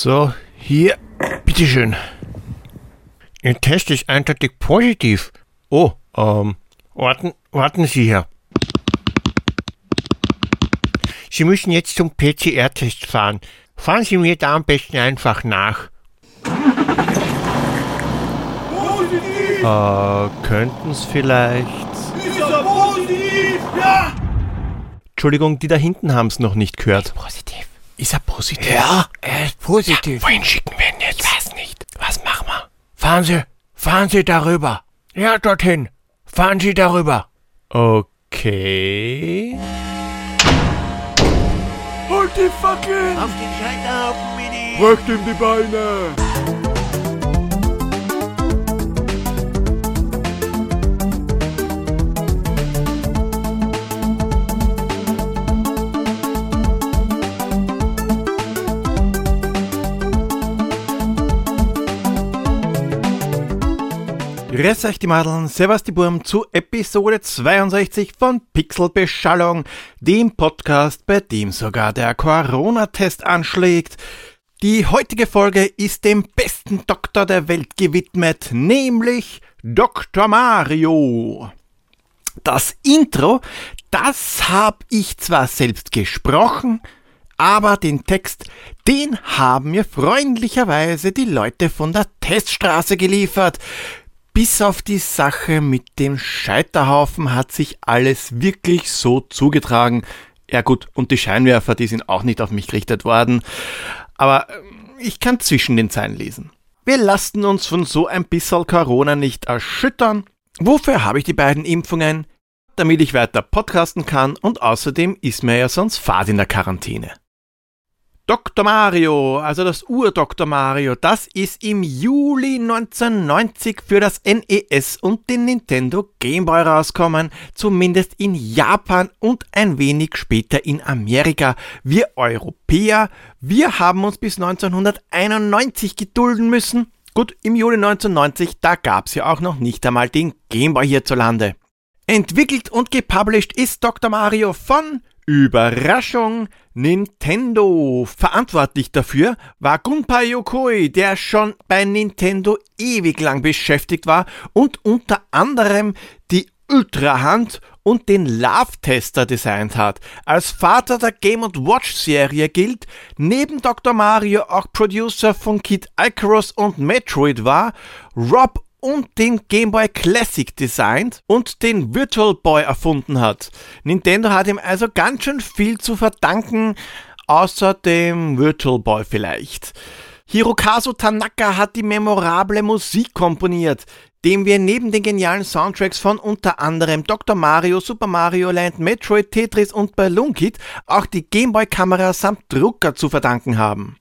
So, hier, bitteschön. Ihr Test ist eindeutig positiv. Oh, ähm, warten, warten Sie hier. Sie müssen jetzt zum PCR-Test fahren. Fahren Sie mir da am besten einfach nach. Positiv! Äh, könnten es vielleicht. Ist er positiv? Ja! Entschuldigung, die da hinten haben es noch nicht gehört. Positiv. Ist er positiv? Ja, er ist positiv. Wohin schicken wir ihn jetzt? Ich weiß nicht. Was machen wir? Fahren Sie, fahren Sie darüber. Ja, dorthin. Fahren Sie darüber. Okay. Halt die Fackel! Auf den Scheiterhaufen, Mini. Drückt ihm die Beine! Grüß euch die Madeln, servus die Burm zu Episode 62 von Pixelbeschallung, dem Podcast, bei dem sogar der Corona-Test anschlägt. Die heutige Folge ist dem besten Doktor der Welt gewidmet, nämlich Dr. Mario. Das Intro, das hab ich zwar selbst gesprochen, aber den Text, den haben mir freundlicherweise die Leute von der Teststraße geliefert. Bis auf die Sache mit dem Scheiterhaufen hat sich alles wirklich so zugetragen. Ja gut, und die Scheinwerfer, die sind auch nicht auf mich gerichtet worden. Aber äh, ich kann zwischen den Zeilen lesen. Wir lassen uns von so ein bisschen Corona nicht erschüttern. Wofür habe ich die beiden Impfungen? Damit ich weiter podcasten kann und außerdem ist mir ja sonst Fahrt in der Quarantäne. Dr. Mario, also das Ur-Dr. Mario, das ist im Juli 1990 für das NES und den Nintendo Game Boy rauskommen, zumindest in Japan und ein wenig später in Amerika. Wir Europäer, wir haben uns bis 1991 gedulden müssen. Gut, im Juli 1990, da gab's ja auch noch nicht einmal den Game Boy hierzulande. Entwickelt und gepublished ist Dr. Mario von Überraschung! Nintendo. Verantwortlich dafür war Gunpei Yokoi, der schon bei Nintendo ewig lang beschäftigt war und unter anderem die Ultra-Hand und den Love-Tester designt hat. Als Vater der Game Watch Serie gilt, neben Dr. Mario auch Producer von Kid Icarus und Metroid war, Rob und den Game Boy Classic designt und den Virtual Boy erfunden hat. Nintendo hat ihm also ganz schön viel zu verdanken, außer dem Virtual Boy vielleicht. Hirokazu Tanaka hat die memorable Musik komponiert, dem wir neben den genialen Soundtracks von unter anderem Dr. Mario, Super Mario Land, Metroid, Tetris und Balloon Kid auch die Gameboy-Kamera samt Drucker zu verdanken haben.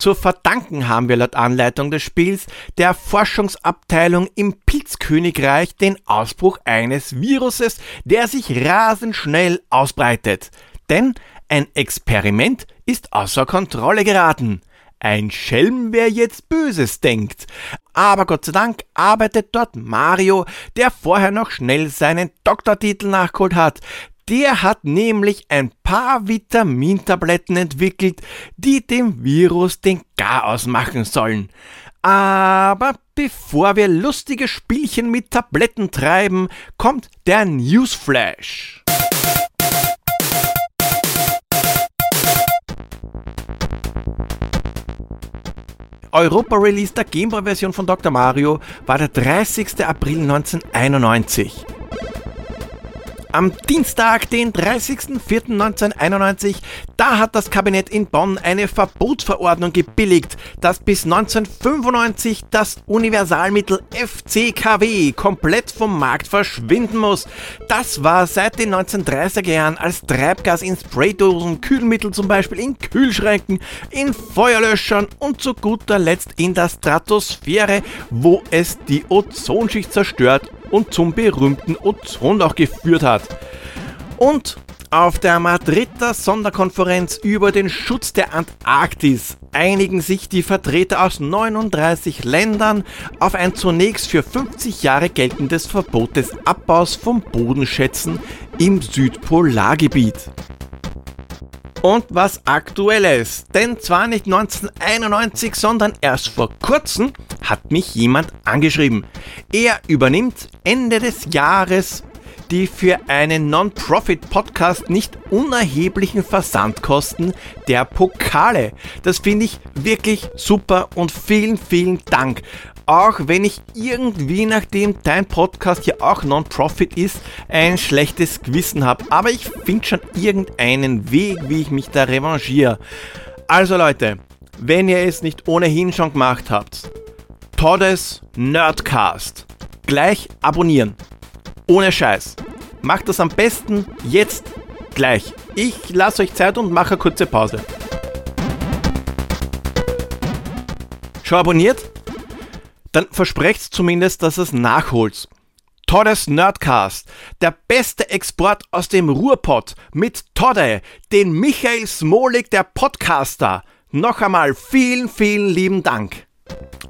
Zu verdanken haben wir laut Anleitung des Spiels der Forschungsabteilung im Pilzkönigreich den Ausbruch eines Viruses, der sich rasend schnell ausbreitet. Denn ein Experiment ist außer Kontrolle geraten. Ein Schelm, wer jetzt Böses denkt. Aber Gott sei Dank arbeitet dort Mario, der vorher noch schnell seinen Doktortitel nachgeholt hat, der hat nämlich ein paar Vitamintabletten entwickelt, die dem Virus den Garaus machen sollen. Aber bevor wir lustige Spielchen mit Tabletten treiben, kommt der Newsflash. Europa-Release der Gameboy-Version von Dr. Mario war der 30. April 1991. Am Dienstag, den 30.04.1991, da hat das Kabinett in Bonn eine Verbotsverordnung gebilligt, dass bis 1995 das Universalmittel FCKW komplett vom Markt verschwinden muss. Das war seit den 1930er Jahren als Treibgas in Spraydosen, Kühlmittel zum Beispiel in Kühlschränken, in Feuerlöschern und zu guter Letzt in der Stratosphäre, wo es die Ozonschicht zerstört und zum berühmten Ozonloch geführt hat. Und auf der Madrider Sonderkonferenz über den Schutz der Antarktis einigen sich die Vertreter aus 39 Ländern auf ein zunächst für 50 Jahre geltendes Verbot des Abbaus von Bodenschätzen im Südpolargebiet. Und was Aktuelles. Denn zwar nicht 1991, sondern erst vor kurzem hat mich jemand angeschrieben. Er übernimmt Ende des Jahres die für einen Non-Profit-Podcast nicht unerheblichen Versandkosten der Pokale. Das finde ich wirklich super und vielen, vielen Dank. Auch wenn ich irgendwie, nachdem dein Podcast ja auch Non-Profit ist, ein schlechtes Gewissen habe. Aber ich finde schon irgendeinen Weg, wie ich mich da revanchiere. Also Leute, wenn ihr es nicht ohnehin schon gemacht habt, Toddes Nerdcast. Gleich abonnieren. Ohne Scheiß. Macht das am besten jetzt gleich. Ich lasse euch Zeit und mache eine kurze Pause. Schon abonniert? Dann versprecht zumindest, dass es nachholt. Toddes Nerdcast, der beste Export aus dem Ruhrpott mit Todde, den Michael Smolik, der Podcaster. Noch einmal vielen, vielen lieben Dank.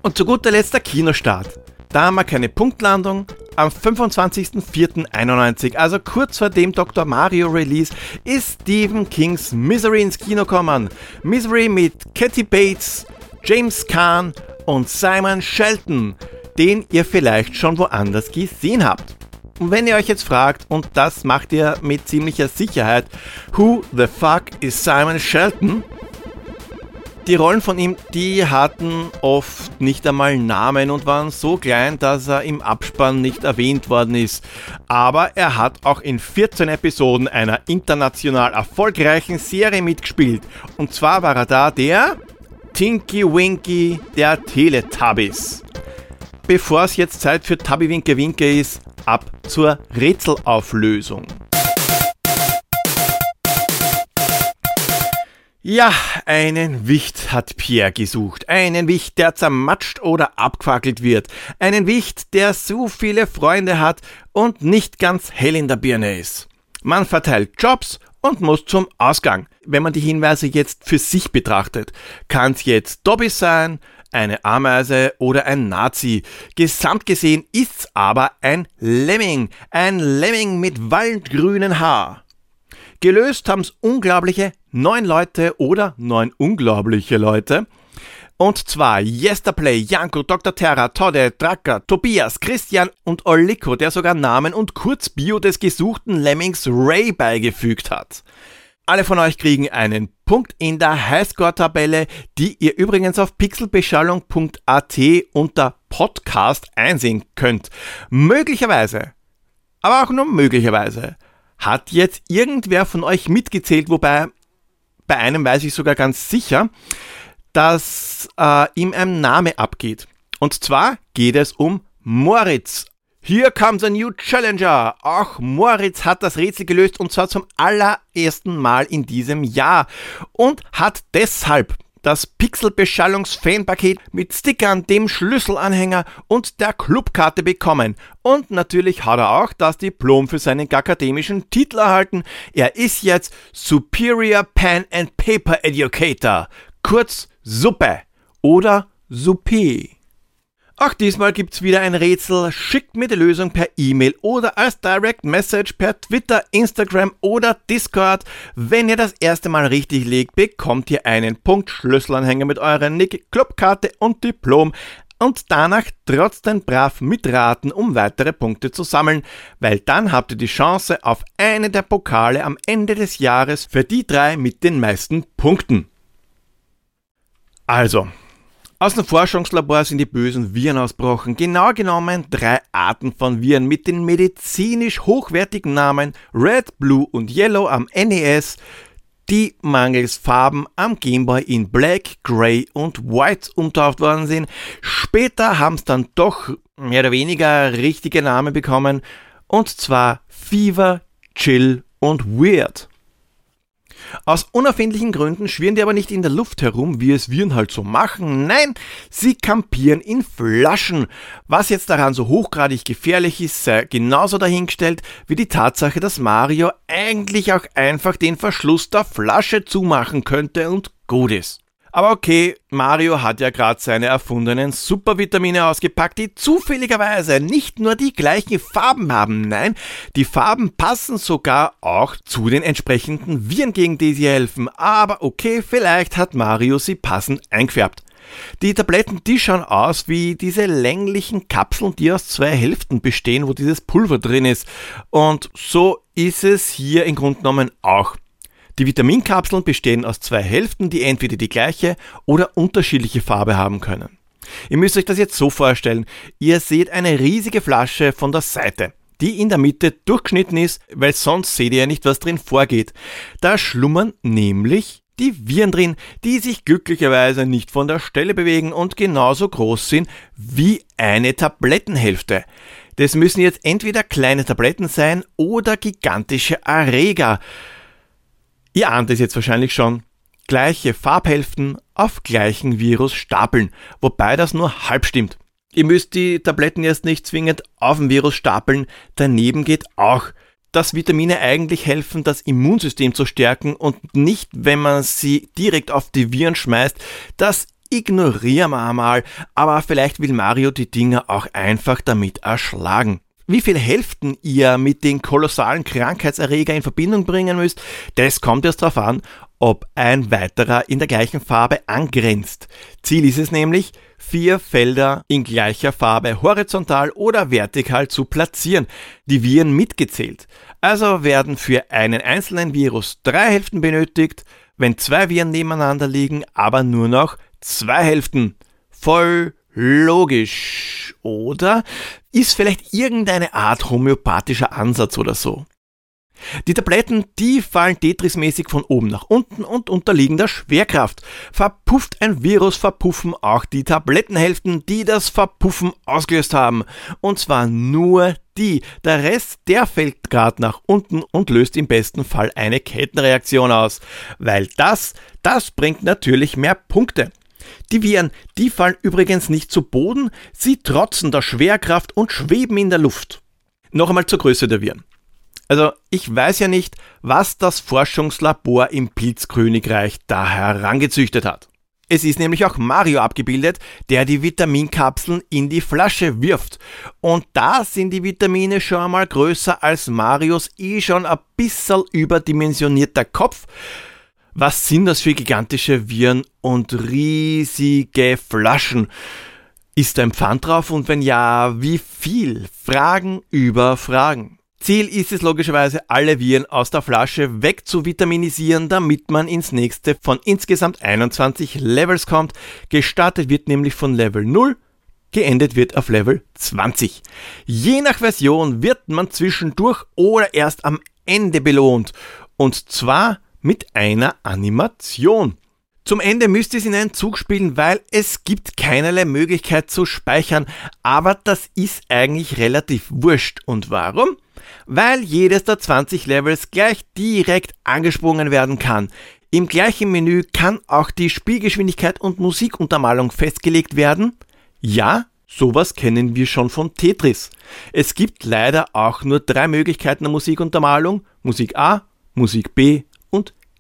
Und zu guter Letzt der Kinostart. Da haben wir keine Punktlandung. Am 25.04.91, also kurz vor dem Dr. Mario Release, ist Stephen Kings Misery ins Kino kommen. Misery mit Katy Bates, James Caan und Simon Shelton, den ihr vielleicht schon woanders gesehen habt. Und wenn ihr euch jetzt fragt, und das macht ihr mit ziemlicher Sicherheit, who the fuck is Simon Shelton? Die Rollen von ihm, die hatten oft nicht einmal Namen und waren so klein, dass er im Abspann nicht erwähnt worden ist. Aber er hat auch in 14 Episoden einer international erfolgreichen Serie mitgespielt. Und zwar war er da der Tinky Winky der Teletubbies. Bevor es jetzt Zeit für Tubby Winke Winke ist, ab zur Rätselauflösung. Ja, einen Wicht hat Pierre gesucht. Einen Wicht, der zermatscht oder abgefackelt wird. Einen Wicht, der so viele Freunde hat und nicht ganz hell in der Birne ist. Man verteilt Jobs und muss zum Ausgang. Wenn man die Hinweise jetzt für sich betrachtet, kann es jetzt Dobby sein, eine Ameise oder ein Nazi. Gesamt gesehen ist's aber ein Lemming. Ein Lemming mit waldgrünen Haar. Gelöst haben's unglaubliche neun Leute oder neun unglaubliche Leute. Und zwar Yesterplay, Janko, Dr. Terra, Todde, Dracker, Tobias, Christian und Oliko, der sogar Namen und Kurzbio des gesuchten Lemmings Ray beigefügt hat. Alle von euch kriegen einen Punkt in der Highscore-Tabelle, die ihr übrigens auf pixelbeschallung.at unter Podcast einsehen könnt. Möglicherweise, aber auch nur möglicherweise, hat jetzt irgendwer von euch mitgezählt, wobei bei einem weiß ich sogar ganz sicher, dass äh, ihm ein Name abgeht. Und zwar geht es um Moritz. Hier comes a new challenger. Auch Moritz hat das Rätsel gelöst und zwar zum allerersten Mal in diesem Jahr und hat deshalb das Pixel-Beschallungs-Fanpaket mit Stickern, dem Schlüsselanhänger und der Clubkarte bekommen. Und natürlich hat er auch das Diplom für seinen akademischen Titel erhalten. Er ist jetzt Superior Pen and Paper Educator, kurz Suppe oder Suppe. Auch diesmal gibt's wieder ein Rätsel. Schickt mir die Lösung per E-Mail oder als Direct Message per Twitter, Instagram oder Discord. Wenn ihr das erste Mal richtig legt, bekommt ihr einen Punkt Schlüsselanhänger mit eurer Nick, Clubkarte und Diplom und danach trotzdem brav mitraten, um weitere Punkte zu sammeln, weil dann habt ihr die Chance auf eine der Pokale am Ende des Jahres für die drei mit den meisten Punkten. Also, aus dem Forschungslabor sind die bösen Viren ausbrochen. Genau genommen drei Arten von Viren mit den medizinisch hochwertigen Namen Red, Blue und Yellow am NES, die mangels Farben am Gameboy in Black, Grey und White umtauft worden sind. Später haben es dann doch mehr oder weniger richtige Namen bekommen, und zwar Fever, Chill und Weird. Aus unerfindlichen Gründen schwirren die aber nicht in der Luft herum, wie es Viren halt so machen. Nein, sie kampieren in Flaschen. Was jetzt daran so hochgradig gefährlich ist, sei genauso dahingestellt wie die Tatsache, dass Mario eigentlich auch einfach den Verschluss der Flasche zumachen könnte und gut ist. Aber okay, Mario hat ja gerade seine erfundenen Supervitamine ausgepackt, die zufälligerweise nicht nur die gleichen Farben haben, nein, die Farben passen sogar auch zu den entsprechenden Viren, gegen die sie helfen. Aber okay, vielleicht hat Mario sie passend eingefärbt. Die Tabletten, die schauen aus wie diese länglichen Kapseln, die aus zwei Hälften bestehen, wo dieses Pulver drin ist. Und so ist es hier im Grunde genommen auch. Die Vitaminkapseln bestehen aus zwei Hälften, die entweder die gleiche oder unterschiedliche Farbe haben können. Ihr müsst euch das jetzt so vorstellen. Ihr seht eine riesige Flasche von der Seite, die in der Mitte durchgeschnitten ist, weil sonst seht ihr ja nicht, was drin vorgeht. Da schlummern nämlich die Viren drin, die sich glücklicherweise nicht von der Stelle bewegen und genauso groß sind wie eine Tablettenhälfte. Das müssen jetzt entweder kleine Tabletten sein oder gigantische Erreger. Ihr ahnt es jetzt wahrscheinlich schon. Gleiche Farbhälften auf gleichen Virus stapeln, wobei das nur halb stimmt. Ihr müsst die Tabletten erst nicht zwingend auf dem Virus stapeln, daneben geht auch, dass Vitamine eigentlich helfen, das Immunsystem zu stärken und nicht, wenn man sie direkt auf die Viren schmeißt. Das ignorieren wir mal, aber vielleicht will Mario die Dinger auch einfach damit erschlagen. Wie viele Hälften ihr mit den kolossalen Krankheitserreger in Verbindung bringen müsst, das kommt erst darauf an, ob ein weiterer in der gleichen Farbe angrenzt. Ziel ist es nämlich, vier Felder in gleicher Farbe horizontal oder vertikal zu platzieren, die Viren mitgezählt. Also werden für einen einzelnen Virus drei Hälften benötigt, wenn zwei Viren nebeneinander liegen, aber nur noch zwei Hälften. Voll logisch, oder? Ist vielleicht irgendeine Art homöopathischer Ansatz oder so. Die Tabletten, die fallen Tetris-mäßig von oben nach unten und unterliegen der Schwerkraft. Verpufft ein Virus, verpuffen auch die Tablettenhälften, die das Verpuffen ausgelöst haben. Und zwar nur die. Der Rest, der fällt gerade nach unten und löst im besten Fall eine Kettenreaktion aus. Weil das, das bringt natürlich mehr Punkte. Die Viren, die fallen übrigens nicht zu Boden, sie trotzen der Schwerkraft und schweben in der Luft. Noch einmal zur Größe der Viren. Also ich weiß ja nicht, was das Forschungslabor im Pilzkönigreich da herangezüchtet hat. Es ist nämlich auch Mario abgebildet, der die Vitaminkapseln in die Flasche wirft. Und da sind die Vitamine schon einmal größer als Marios eh schon ein bisschen überdimensionierter Kopf. Was sind das für gigantische Viren und riesige Flaschen? Ist ein Pfand drauf und wenn ja, wie viel? Fragen über Fragen. Ziel ist es logischerweise, alle Viren aus der Flasche wegzuvitaminisieren, damit man ins nächste von insgesamt 21 Levels kommt. Gestartet wird nämlich von Level 0, geendet wird auf Level 20. Je nach Version wird man zwischendurch oder erst am Ende belohnt. Und zwar mit einer Animation. Zum Ende müsst ihr es in einen Zug spielen, weil es gibt keinerlei Möglichkeit zu speichern, aber das ist eigentlich relativ wurscht. Und warum? Weil jedes der 20 Levels gleich direkt angesprungen werden kann. Im gleichen Menü kann auch die Spielgeschwindigkeit und Musikuntermalung festgelegt werden. Ja, sowas kennen wir schon von Tetris. Es gibt leider auch nur drei Möglichkeiten der Musikuntermalung. Musik A, Musik B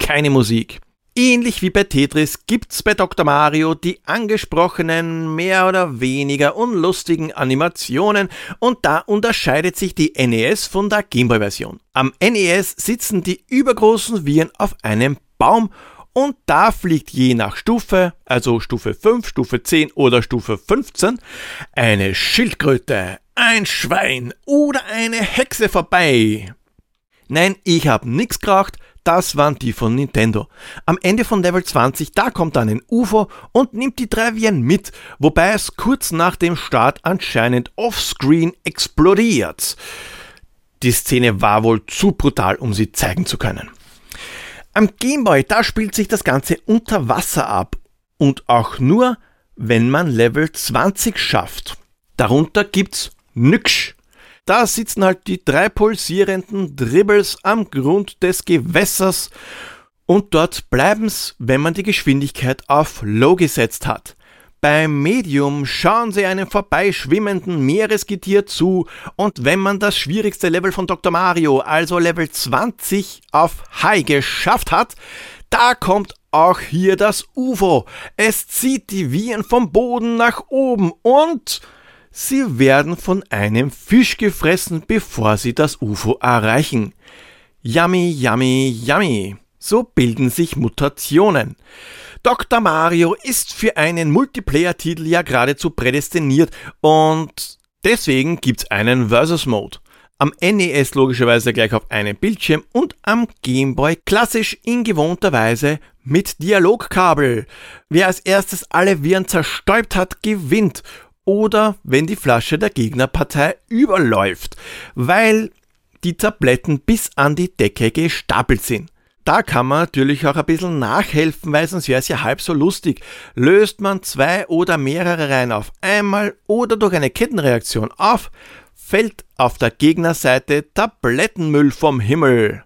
keine Musik. Ähnlich wie bei Tetris gibt's bei Dr. Mario die angesprochenen mehr oder weniger unlustigen Animationen und da unterscheidet sich die NES von der Gameboy-Version. Am NES sitzen die übergroßen Viren auf einem Baum und da fliegt je nach Stufe, also Stufe 5, Stufe 10 oder Stufe 15, eine Schildkröte, ein Schwein oder eine Hexe vorbei. Nein, ich hab nix geraucht, das waren die von Nintendo. Am Ende von Level 20, da kommt dann ein UFO und nimmt die drei Viren mit, wobei es kurz nach dem Start anscheinend offscreen explodiert. Die Szene war wohl zu brutal, um sie zeigen zu können. Am Gameboy, da spielt sich das Ganze unter Wasser ab und auch nur, wenn man Level 20 schafft. Darunter gibt's nix. Da sitzen halt die drei pulsierenden Dribbles am Grund des Gewässers und dort bleiben's, wenn man die Geschwindigkeit auf Low gesetzt hat. Beim Medium schauen sie einem vorbeischwimmenden Meeresgetier zu und wenn man das schwierigste Level von Dr. Mario, also Level 20 auf High geschafft hat, da kommt auch hier das UFO. Es zieht die Viren vom Boden nach oben und sie werden von einem Fisch gefressen, bevor sie das UFO erreichen. Yummy, yummy, yummy. So bilden sich Mutationen. Dr. Mario ist für einen Multiplayer-Titel ja geradezu prädestiniert und deswegen gibt's einen Versus-Mode. Am NES logischerweise gleich auf einem Bildschirm und am Game Boy klassisch in gewohnter Weise mit Dialogkabel. Wer als erstes alle Viren zerstäubt hat, gewinnt. Oder wenn die Flasche der Gegnerpartei überläuft, weil die Tabletten bis an die Decke gestapelt sind. Da kann man natürlich auch ein bisschen nachhelfen, weil sonst wäre es ja halb so lustig. Löst man zwei oder mehrere Reihen auf einmal oder durch eine Kettenreaktion auf, fällt auf der Gegnerseite Tablettenmüll vom Himmel.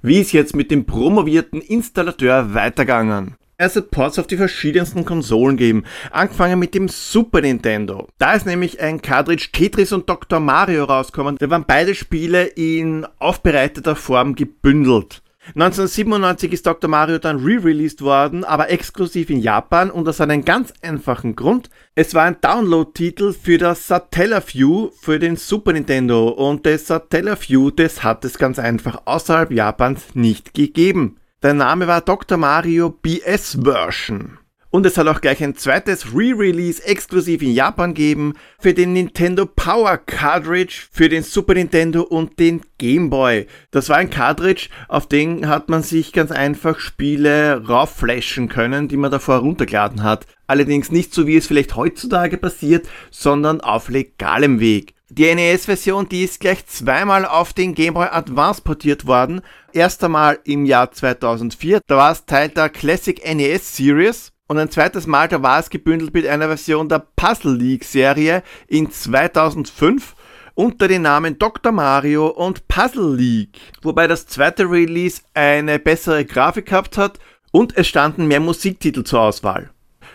Wie ist jetzt mit dem promovierten Installateur weitergegangen? Es wird Ports auf die verschiedensten Konsolen geben, angefangen mit dem Super Nintendo. Da ist nämlich ein Cartridge Tetris und Dr. Mario rausgekommen, da waren beide Spiele in aufbereiteter Form gebündelt. 1997 ist Dr. Mario dann re-released worden, aber exklusiv in Japan und aus einem ganz einfachen Grund. Es war ein Download-Titel für das Satellaview für den Super Nintendo und das Satellaview, das hat es ganz einfach außerhalb Japans nicht gegeben. Der Name war Dr. Mario BS Version. Und es soll auch gleich ein zweites Re-Release exklusiv in Japan geben für den Nintendo Power Cartridge, für den Super Nintendo und den Game Boy. Das war ein Cartridge, auf den hat man sich ganz einfach Spiele raufflashen können, die man davor runtergeladen hat. Allerdings nicht so wie es vielleicht heutzutage passiert, sondern auf legalem Weg. Die NES-Version, die ist gleich zweimal auf den Game Boy Advance portiert worden. Erst einmal im Jahr 2004, da war es Teil der Classic NES Series und ein zweites Mal, da war es gebündelt mit einer Version der Puzzle League Serie in 2005 unter den Namen Dr. Mario und Puzzle League. Wobei das zweite Release eine bessere Grafik gehabt hat und es standen mehr Musiktitel zur Auswahl.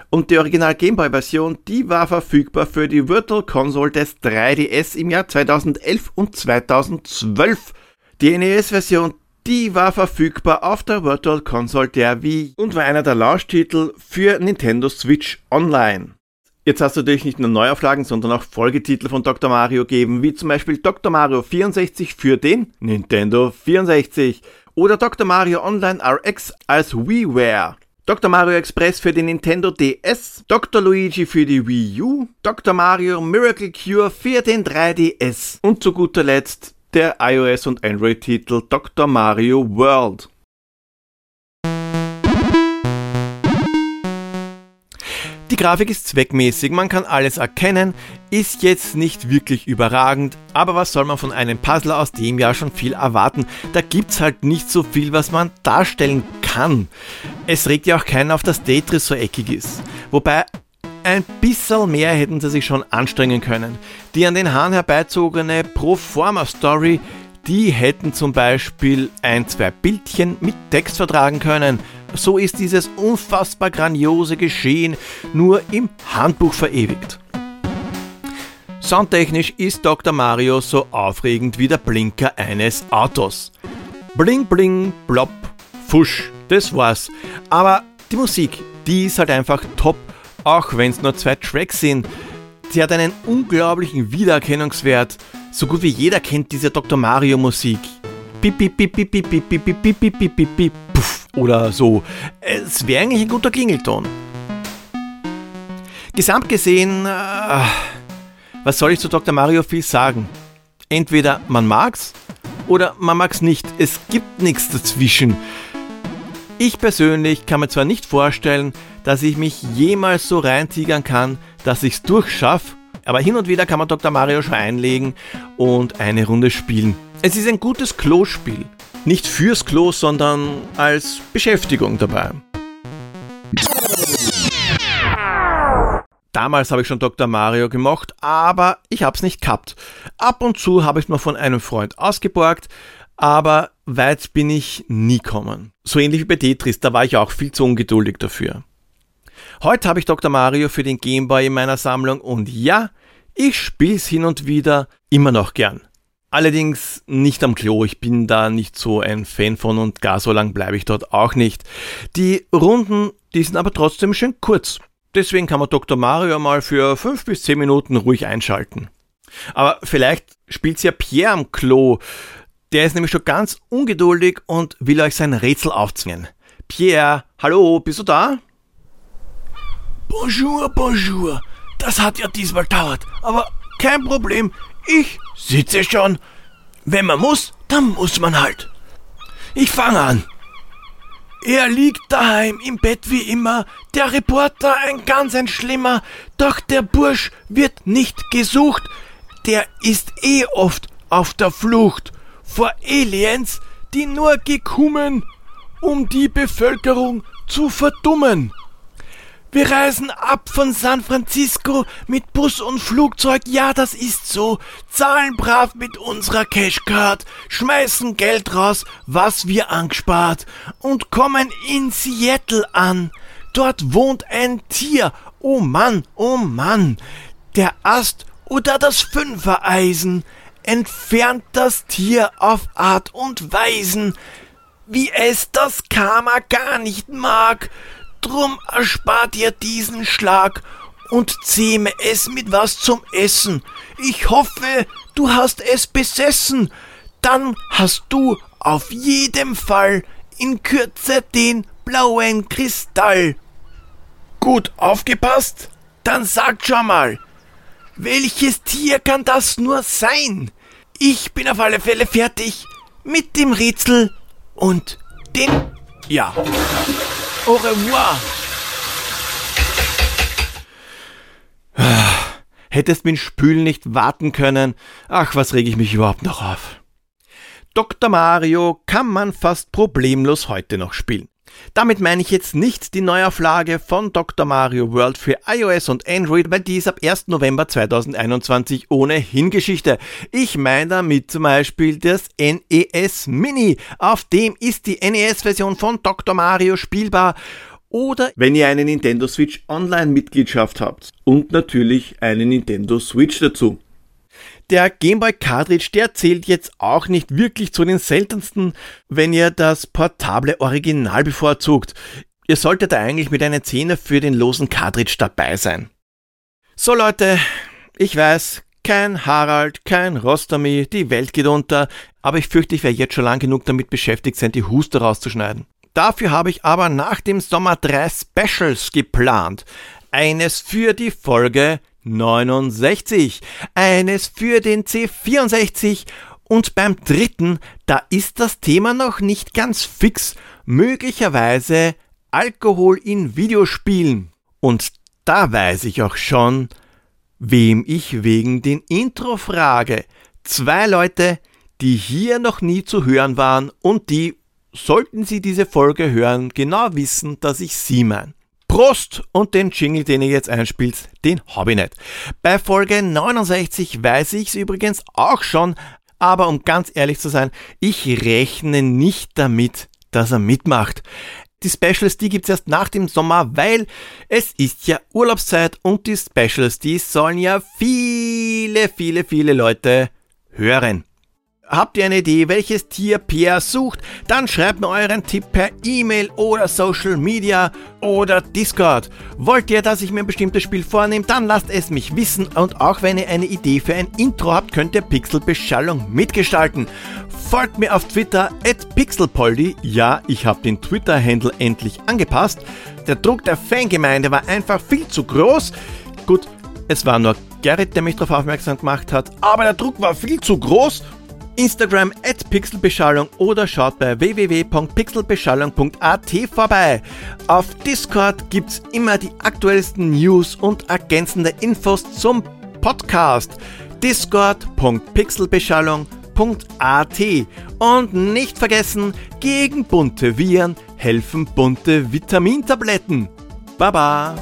Und die Original Game Boy Version, die war verfügbar für die Virtual Console des 3DS im Jahr 2011 und 2012. Die NES Version, die war verfügbar auf der Virtual Console der Wii und war einer der Launch-Titel für Nintendo Switch Online. Jetzt hast du natürlich nicht nur Neuauflagen, sondern auch Folgetitel von Dr. Mario geben, wie zum Beispiel Dr. Mario 64 für den Nintendo 64 oder Dr. Mario Online RX als WiiWare. Dr. Mario Express für den Nintendo DS, Dr. Luigi für die Wii U, Dr. Mario Miracle Cure für den 3DS und zu guter Letzt der iOS- und Android-Titel Dr. Mario World. Die Grafik ist zweckmäßig, man kann alles erkennen, ist jetzt nicht wirklich überragend, aber was soll man von einem Puzzler aus dem Jahr schon viel erwarten? Da gibt's halt nicht so viel, was man darstellen kann. Es regt ja auch keinen auf, dass Tetris so eckig ist. Wobei ein bisschen mehr hätten sie sich schon anstrengen können. Die an den Haaren herbeizogene Proforma-Story, die hätten zum Beispiel ein, zwei Bildchen mit Text vertragen können. So ist dieses unfassbar grandiose Geschehen nur im Handbuch verewigt. Soundtechnisch ist Dr. Mario so aufregend wie der Blinker eines Autos. Bling bling, blopp, fusch, das war's. Aber die Musik, die ist halt einfach top auch wenn es nur zwei Tracks sind. Sie hat einen unglaublichen Wiedererkennungswert. So gut wie jeder kennt diese Dr. Mario Musik. Pip, pip, pip, pip, pip, pip, pip, pip, pip, pip, pip, pip, puff, oder so. Es wäre eigentlich ein guter Klingelton. Gesamt gesehen, äh, was soll ich zu Dr. Mario viel sagen? Entweder man mag's oder man mag's nicht. Es gibt nichts dazwischen. Ich persönlich kann mir zwar nicht vorstellen, dass ich mich jemals so reintigern kann, dass ich's durchschaff, aber hin und wieder kann man Dr. Mario schon einlegen und eine Runde spielen. Es ist ein gutes Klospiel. Nicht fürs Klo, sondern als Beschäftigung dabei. Damals habe ich schon Dr. Mario gemocht, aber ich habe es nicht gehabt. Ab und zu habe ich mir von einem Freund ausgeborgt, aber weit bin ich nie kommen. So ähnlich wie bei Tetris, da war ich auch viel zu ungeduldig dafür. Heute habe ich Dr. Mario für den Game Boy in meiner Sammlung und ja, ich spiele es hin und wieder immer noch gern. Allerdings nicht am Klo. Ich bin da nicht so ein Fan von und gar so lang bleibe ich dort auch nicht. Die Runden, die sind aber trotzdem schön kurz. Deswegen kann man Dr. Mario mal für fünf bis zehn Minuten ruhig einschalten. Aber vielleicht spielt's ja Pierre am Klo. Der ist nämlich schon ganz ungeduldig und will euch sein Rätsel aufzwingen. Pierre, hallo, bist du da? Bonjour, bonjour. Das hat ja diesmal dauert, aber kein Problem. Ich sitze schon. Wenn man muss, dann muss man halt. Ich fange an. Er liegt daheim im Bett wie immer, der Reporter ein ganz ein Schlimmer, doch der Bursch wird nicht gesucht, der ist eh oft auf der Flucht vor Aliens, die nur gekommen, um die Bevölkerung zu verdummen. Wir reisen ab von San Francisco mit Bus und Flugzeug, ja, das ist so. Zahlen brav mit unserer Cashcard, schmeißen Geld raus, was wir angespart und kommen in Seattle an. Dort wohnt ein Tier. Oh Mann, oh Mann. Der Ast oder das Fünfereisen entfernt das Tier auf Art und Weisen, wie es das Karma gar nicht mag. Drum erspart ihr diesen Schlag und zähme es mit was zum Essen. Ich hoffe, du hast es besessen. Dann hast du auf jeden Fall in Kürze den blauen Kristall. Gut aufgepasst? Dann sag schon mal, welches Tier kann das nur sein? Ich bin auf alle Fälle fertig mit dem Rätsel und den... Ja. Au revoir. Hättest mit Spülen nicht warten können. Ach, was reg ich mich überhaupt noch auf. Dr. Mario kann man fast problemlos heute noch spielen. Damit meine ich jetzt nicht die Neuauflage von Dr. Mario World für iOS und Android, weil die ist ab 1. November 2021 ohnehin Geschichte. Ich meine damit zum Beispiel das NES Mini. Auf dem ist die NES-Version von Dr. Mario spielbar. Oder wenn ihr eine Nintendo Switch Online-Mitgliedschaft habt. Und natürlich eine Nintendo Switch dazu. Der Game Boy Cartridge, der zählt jetzt auch nicht wirklich zu den seltensten, wenn ihr das portable Original bevorzugt. Ihr solltet da eigentlich mit einer Zehner für den losen Cartridge dabei sein. So Leute, ich weiß, kein Harald, kein Rostami, die Welt geht unter, aber ich fürchte, ich wäre jetzt schon lang genug damit beschäftigt sein, die Huste rauszuschneiden. Dafür habe ich aber nach dem Sommer drei Specials geplant. Eines für die Folge 69, eines für den C64 und beim dritten, da ist das Thema noch nicht ganz fix, möglicherweise Alkohol in Videospielen. Und da weiß ich auch schon, wem ich wegen den Intro frage. Zwei Leute, die hier noch nie zu hören waren und die, sollten Sie diese Folge hören, genau wissen, dass ich Sie meine. Prost! Und den Jingle, den ihr jetzt einspielt, den habe ich nicht. Bei Folge 69 weiß ich es übrigens auch schon, aber um ganz ehrlich zu sein, ich rechne nicht damit, dass er mitmacht. Die Specials, die gibt's erst nach dem Sommer, weil es ist ja Urlaubszeit und die Specials, die sollen ja viele, viele, viele Leute hören. Habt ihr eine Idee, welches Tier Pierre sucht? Dann schreibt mir euren Tipp per E-Mail oder Social Media oder Discord. Wollt ihr, dass ich mir ein bestimmtes Spiel vornehme? Dann lasst es mich wissen und auch wenn ihr eine Idee für ein Intro habt, könnt ihr Pixelbeschallung mitgestalten. Folgt mir auf Twitter at pixelpoldi. Ja, ich habe den Twitter-Handle endlich angepasst. Der Druck der Fangemeinde war einfach viel zu groß. Gut, es war nur Gerrit, der mich darauf aufmerksam gemacht hat, aber der Druck war viel zu groß Instagram at pixelbeschallung oder schaut bei www.pixelbeschallung.at vorbei. Auf Discord gibt's immer die aktuellsten News und ergänzende Infos zum Podcast. discord.pixelbeschallung.at und nicht vergessen, gegen bunte Viren helfen bunte Vitamintabletten. Baba!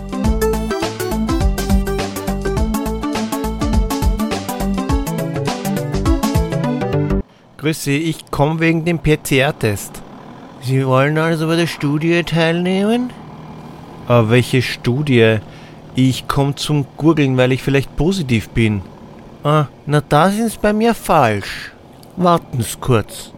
Grüß Sie, ich komme wegen dem PCR-Test. Sie wollen also bei der Studie teilnehmen? Aber welche Studie? Ich komme zum Gurgeln, weil ich vielleicht positiv bin. Ah, na da sind Sie bei mir falsch. Warten's kurz.